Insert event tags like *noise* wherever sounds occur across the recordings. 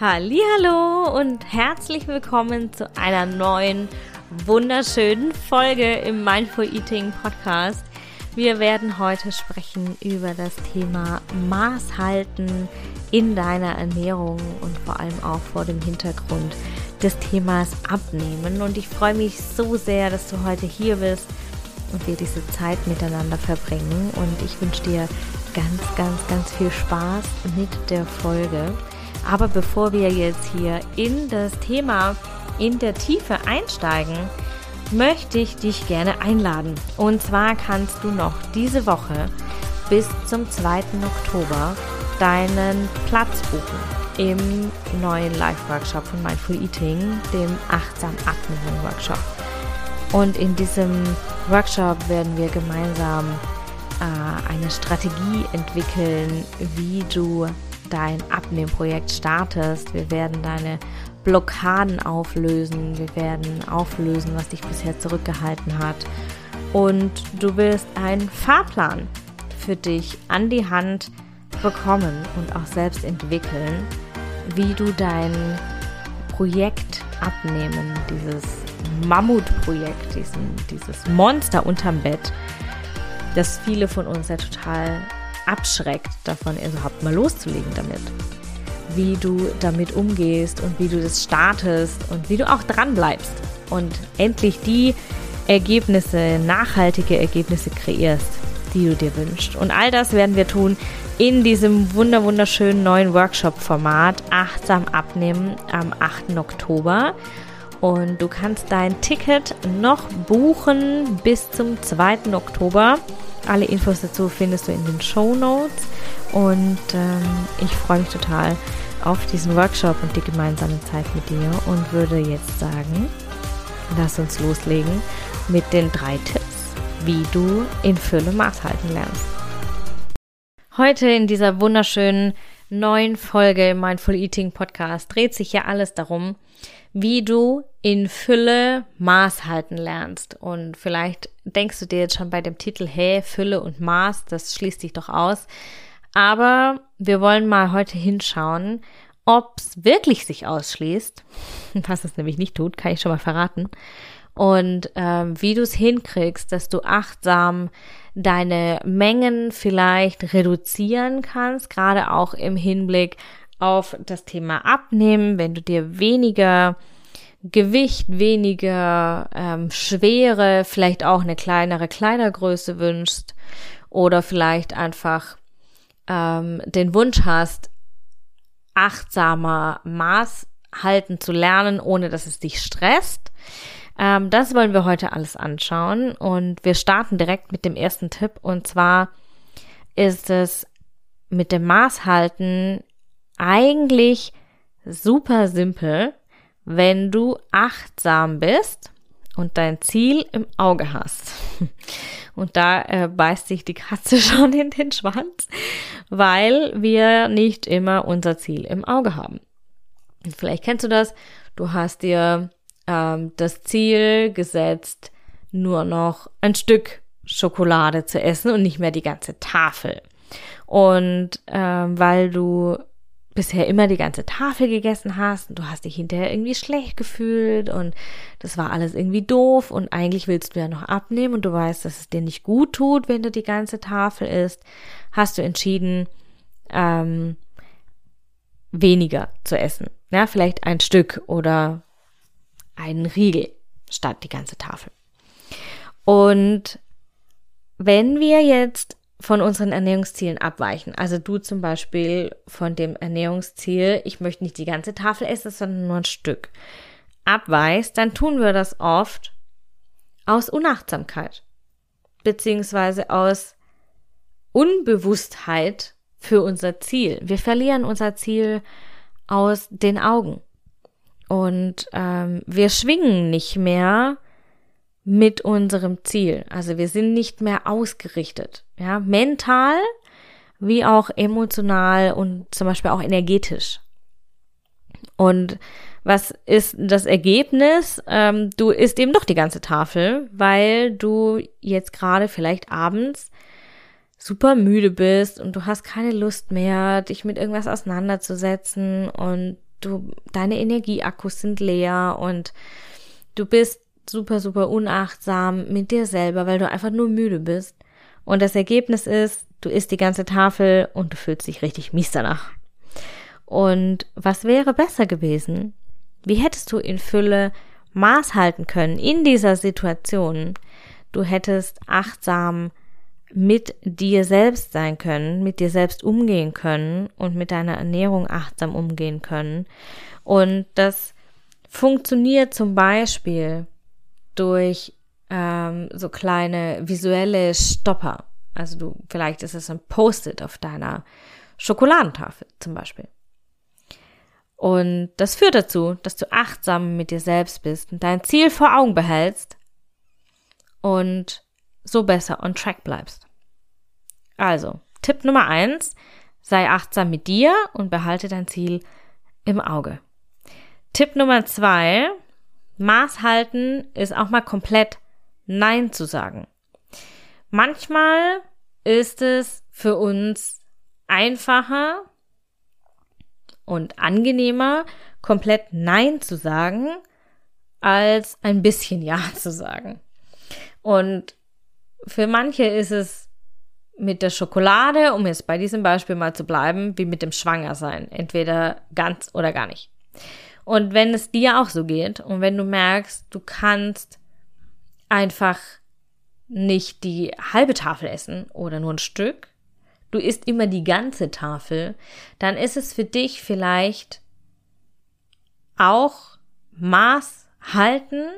Hallo und herzlich willkommen zu einer neuen wunderschönen Folge im Mindful Eating Podcast. Wir werden heute sprechen über das Thema Maßhalten in deiner Ernährung und vor allem auch vor dem Hintergrund des Themas Abnehmen. Und ich freue mich so sehr, dass du heute hier bist und wir diese Zeit miteinander verbringen. Und ich wünsche dir ganz, ganz, ganz viel Spaß mit der Folge. Aber bevor wir jetzt hier in das Thema in der Tiefe einsteigen, möchte ich dich gerne einladen. Und zwar kannst du noch diese Woche bis zum 2. Oktober deinen Platz buchen im neuen Live-Workshop von Mindful Eating, dem Achtsam Atmen Workshop. Und in diesem Workshop werden wir gemeinsam äh, eine Strategie entwickeln, wie du dein Abnehmprojekt startest. Wir werden deine Blockaden auflösen. Wir werden auflösen, was dich bisher zurückgehalten hat. Und du wirst einen Fahrplan für dich an die Hand bekommen und auch selbst entwickeln, wie du dein Projekt abnehmen, dieses Mammutprojekt, diesen, dieses Monster unterm Bett, das viele von uns ja total abschreckt, davon überhaupt mal loszulegen damit. Wie du damit umgehst und wie du das startest und wie du auch dran bleibst und endlich die Ergebnisse, nachhaltige Ergebnisse kreierst, die du dir wünschst. Und all das werden wir tun in diesem wunder wunderschönen neuen Workshop-Format Achtsam abnehmen am 8. Oktober. Und du kannst dein Ticket noch buchen bis zum 2. Oktober. Alle Infos dazu findest du in den Show Notes. Und ähm, ich freue mich total auf diesen Workshop und die gemeinsame Zeit mit dir und würde jetzt sagen, lass uns loslegen mit den drei Tipps, wie du in Fülle Maß halten lernst. Heute in dieser wunderschönen neuen Folge im Mindful Eating Podcast dreht sich ja alles darum, wie du in Fülle Maß halten lernst. Und vielleicht denkst du dir jetzt schon bei dem Titel, hey, Fülle und Maß, das schließt sich doch aus. Aber wir wollen mal heute hinschauen, ob es wirklich sich ausschließt, *laughs* was es nämlich nicht tut, kann ich schon mal verraten. Und ähm, wie du es hinkriegst, dass du achtsam deine Mengen vielleicht reduzieren kannst, gerade auch im Hinblick auf das Thema Abnehmen, wenn du dir weniger Gewicht, weniger ähm, Schwere, vielleicht auch eine kleinere Kleidergröße wünschst oder vielleicht einfach ähm, den Wunsch hast, achtsamer Maß halten zu lernen, ohne dass es dich stresst, ähm, das wollen wir heute alles anschauen. Und wir starten direkt mit dem ersten Tipp. Und zwar ist es mit dem Maßhalten eigentlich super simpel, wenn du achtsam bist und dein Ziel im Auge hast. *laughs* Und da äh, beißt sich die Katze *laughs* schon in den Schwanz, weil wir nicht immer unser Ziel im Auge haben. Und vielleicht kennst du das. Du hast dir ähm, das Ziel gesetzt, nur noch ein Stück Schokolade zu essen und nicht mehr die ganze Tafel. Und ähm, weil du bisher immer die ganze Tafel gegessen hast und du hast dich hinterher irgendwie schlecht gefühlt und das war alles irgendwie doof und eigentlich willst du ja noch abnehmen und du weißt, dass es dir nicht gut tut, wenn du die ganze Tafel isst, hast du entschieden, ähm, weniger zu essen. Ja, vielleicht ein Stück oder einen Riegel statt die ganze Tafel. Und wenn wir jetzt von unseren Ernährungszielen abweichen, also du zum Beispiel von dem Ernährungsziel, ich möchte nicht die ganze Tafel essen, sondern nur ein Stück, abweichst, dann tun wir das oft aus Unachtsamkeit, beziehungsweise aus Unbewusstheit für unser Ziel. Wir verlieren unser Ziel aus den Augen. Und ähm, wir schwingen nicht mehr mit unserem Ziel. Also wir sind nicht mehr ausgerichtet. Ja, mental wie auch emotional und zum Beispiel auch energetisch. Und was ist das Ergebnis? Ähm, du isst eben doch die ganze Tafel, weil du jetzt gerade vielleicht abends super müde bist und du hast keine Lust mehr, dich mit irgendwas auseinanderzusetzen und du, deine Energieakkus sind leer und du bist super, super unachtsam mit dir selber, weil du einfach nur müde bist. Und das Ergebnis ist, du isst die ganze Tafel und du fühlst dich richtig mies danach. Und was wäre besser gewesen? Wie hättest du in Fülle Maß halten können in dieser Situation? Du hättest achtsam mit dir selbst sein können, mit dir selbst umgehen können und mit deiner Ernährung achtsam umgehen können. Und das funktioniert zum Beispiel durch ähm, so kleine visuelle Stopper. Also du, vielleicht ist es ein Post-it auf deiner Schokoladentafel zum Beispiel. Und das führt dazu, dass du achtsam mit dir selbst bist und dein Ziel vor Augen behältst und so besser on track bleibst. Also, Tipp Nummer eins, sei achtsam mit dir und behalte dein Ziel im Auge. Tipp Nummer zwei, Maß halten ist auch mal komplett Nein zu sagen. Manchmal ist es für uns einfacher und angenehmer, komplett Nein zu sagen, als ein bisschen Ja *laughs* zu sagen. Und für manche ist es mit der Schokolade, um jetzt bei diesem Beispiel mal zu bleiben, wie mit dem Schwangersein. Entweder ganz oder gar nicht. Und wenn es dir auch so geht und wenn du merkst, du kannst einfach nicht die halbe Tafel essen oder nur ein Stück, du isst immer die ganze Tafel, dann ist es für dich vielleicht auch Maß halten,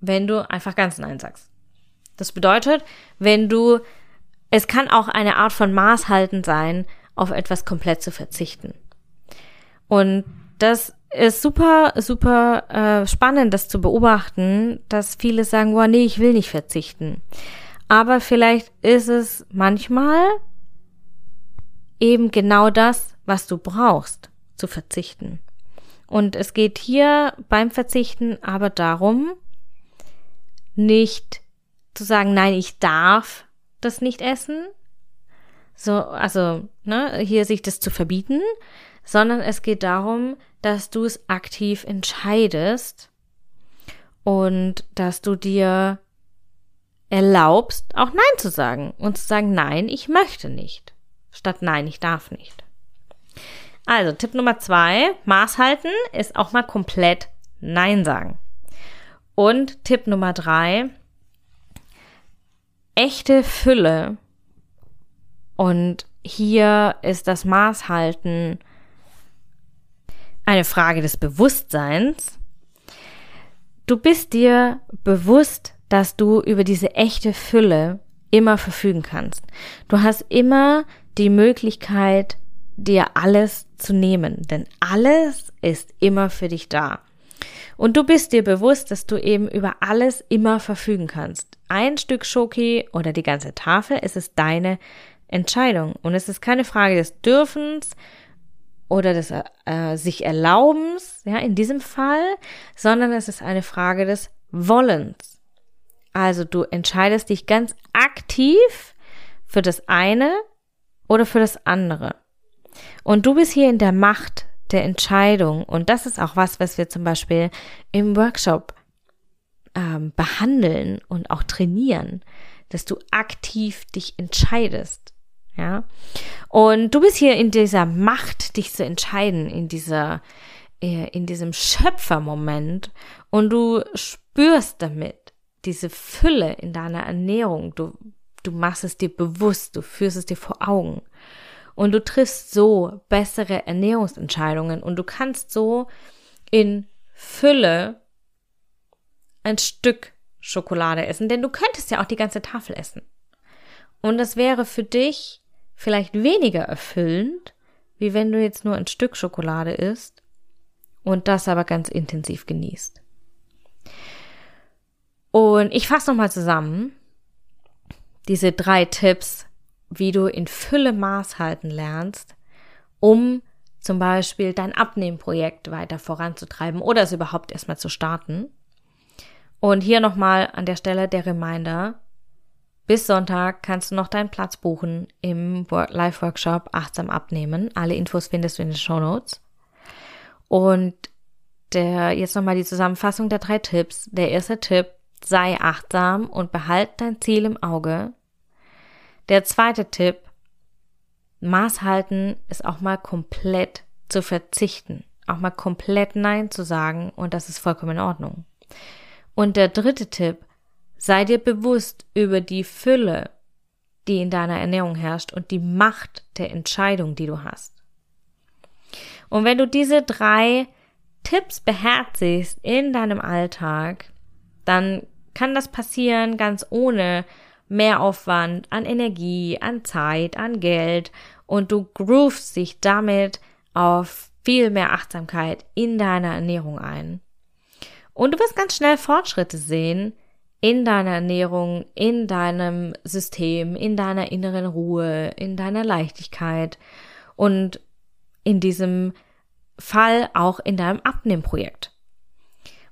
wenn du einfach ganz Nein sagst. Das bedeutet, wenn du, es kann auch eine Art von Maß halten sein, auf etwas komplett zu verzichten. Und das ist super, super äh, spannend, das zu beobachten, dass viele sagen, boah, nee, ich will nicht verzichten. Aber vielleicht ist es manchmal eben genau das, was du brauchst, zu verzichten. Und es geht hier beim Verzichten aber darum, nicht zu sagen, nein, ich darf das nicht essen, so, also, ne, hier sich das zu verbieten, sondern es geht darum, dass du es aktiv entscheidest und dass du dir erlaubst, auch Nein zu sagen und zu sagen, nein, ich möchte nicht, statt nein, ich darf nicht. Also Tipp Nummer zwei, Maß halten ist auch mal komplett Nein sagen. Und Tipp Nummer drei, echte Fülle. Und hier ist das Maßhalten eine Frage des Bewusstseins. Du bist dir bewusst, dass du über diese echte Fülle immer verfügen kannst. Du hast immer die Möglichkeit, dir alles zu nehmen, denn alles ist immer für dich da. Und du bist dir bewusst, dass du eben über alles immer verfügen kannst. Ein Stück Schoki oder die ganze Tafel, es ist deine Entscheidung. Und es ist keine Frage des Dürfens oder des äh, sich Erlaubens, ja, in diesem Fall, sondern es ist eine Frage des Wollens. Also du entscheidest dich ganz aktiv für das eine oder für das andere. Und du bist hier in der Macht der Entscheidung. Und das ist auch was, was wir zum Beispiel im Workshop ähm, behandeln und auch trainieren, dass du aktiv dich entscheidest. Ja. Und du bist hier in dieser Macht, dich zu entscheiden, in dieser, äh, in diesem Schöpfermoment und du spürst damit diese Fülle in deiner Ernährung. Du, du machst es dir bewusst, du führst es dir vor Augen. Und du triffst so bessere Ernährungsentscheidungen und du kannst so in Fülle ein Stück Schokolade essen, denn du könntest ja auch die ganze Tafel essen. Und das wäre für dich vielleicht weniger erfüllend, wie wenn du jetzt nur ein Stück Schokolade isst und das aber ganz intensiv genießt. Und ich fasse nochmal zusammen diese drei Tipps, wie du in Fülle Maß halten lernst, um zum Beispiel dein Abnehmprojekt weiter voranzutreiben oder es überhaupt erstmal zu starten. Und hier nochmal an der Stelle der Reminder, bis Sonntag kannst du noch deinen Platz buchen im Live-Workshop Achtsam abnehmen. Alle Infos findest du in den Show Notes. Und der, jetzt nochmal die Zusammenfassung der drei Tipps. Der erste Tipp, sei achtsam und behalt dein Ziel im Auge. Der zweite Tipp, Maß halten ist auch mal komplett zu verzichten, auch mal komplett Nein zu sagen und das ist vollkommen in Ordnung. Und der dritte Tipp, sei dir bewusst über die Fülle, die in deiner Ernährung herrscht und die Macht der Entscheidung, die du hast. Und wenn du diese drei Tipps beherzigst in deinem Alltag, dann kann das passieren ganz ohne Mehraufwand an Energie, an Zeit, an Geld und du groovst dich damit auf viel mehr Achtsamkeit in deiner Ernährung ein. Und du wirst ganz schnell Fortschritte sehen in deiner Ernährung, in deinem System, in deiner inneren Ruhe, in deiner Leichtigkeit und in diesem Fall auch in deinem Abnehmprojekt.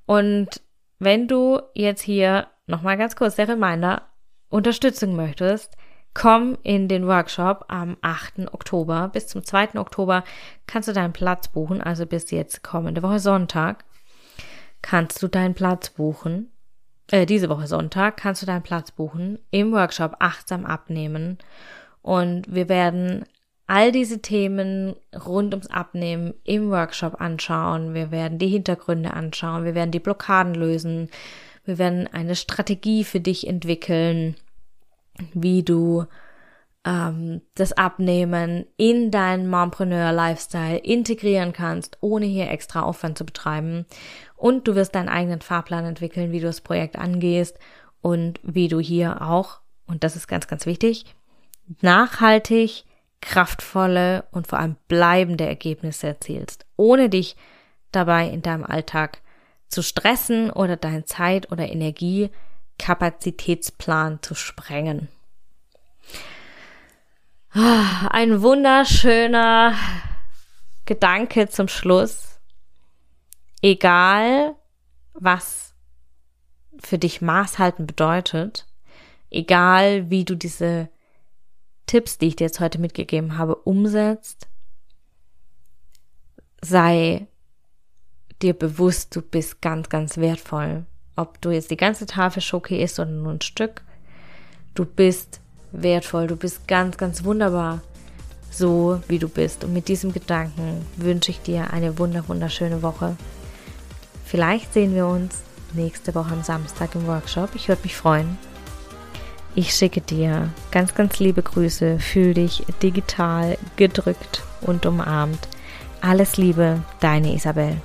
Und wenn du jetzt hier nochmal ganz kurz der Reminder Unterstützung möchtest, komm in den Workshop am 8. Oktober. Bis zum 2. Oktober kannst du deinen Platz buchen, also bis jetzt kommende Woche Sonntag kannst du deinen Platz buchen. Äh, diese Woche Sonntag kannst du deinen Platz buchen im Workshop Achtsam abnehmen. Und wir werden all diese Themen rund ums Abnehmen im Workshop anschauen. Wir werden die Hintergründe anschauen. Wir werden die Blockaden lösen. Wir werden eine Strategie für dich entwickeln, wie du ähm, das Abnehmen in deinen Mompreneur-Lifestyle integrieren kannst, ohne hier extra Aufwand zu betreiben. Und du wirst deinen eigenen Fahrplan entwickeln, wie du das Projekt angehst und wie du hier auch, und das ist ganz, ganz wichtig, nachhaltig kraftvolle und vor allem bleibende Ergebnisse erzielst, ohne dich dabei in deinem Alltag zu stressen oder deinen Zeit- oder Energiekapazitätsplan zu sprengen. Ein wunderschöner Gedanke zum Schluss. Egal, was für dich Maß halten bedeutet, egal wie du diese Tipps, die ich dir jetzt heute mitgegeben habe, umsetzt, sei dir bewusst, du bist ganz, ganz wertvoll. Ob du jetzt die ganze Tafel Schoki isst oder nur ein Stück, du bist wertvoll, du bist ganz, ganz wunderbar, so wie du bist. Und mit diesem Gedanken wünsche ich dir eine wunder, wunderschöne Woche. Vielleicht sehen wir uns nächste Woche am Samstag im Workshop. Ich würde mich freuen. Ich schicke dir ganz, ganz liebe Grüße. Fühl dich digital gedrückt und umarmt. Alles Liebe, deine Isabel.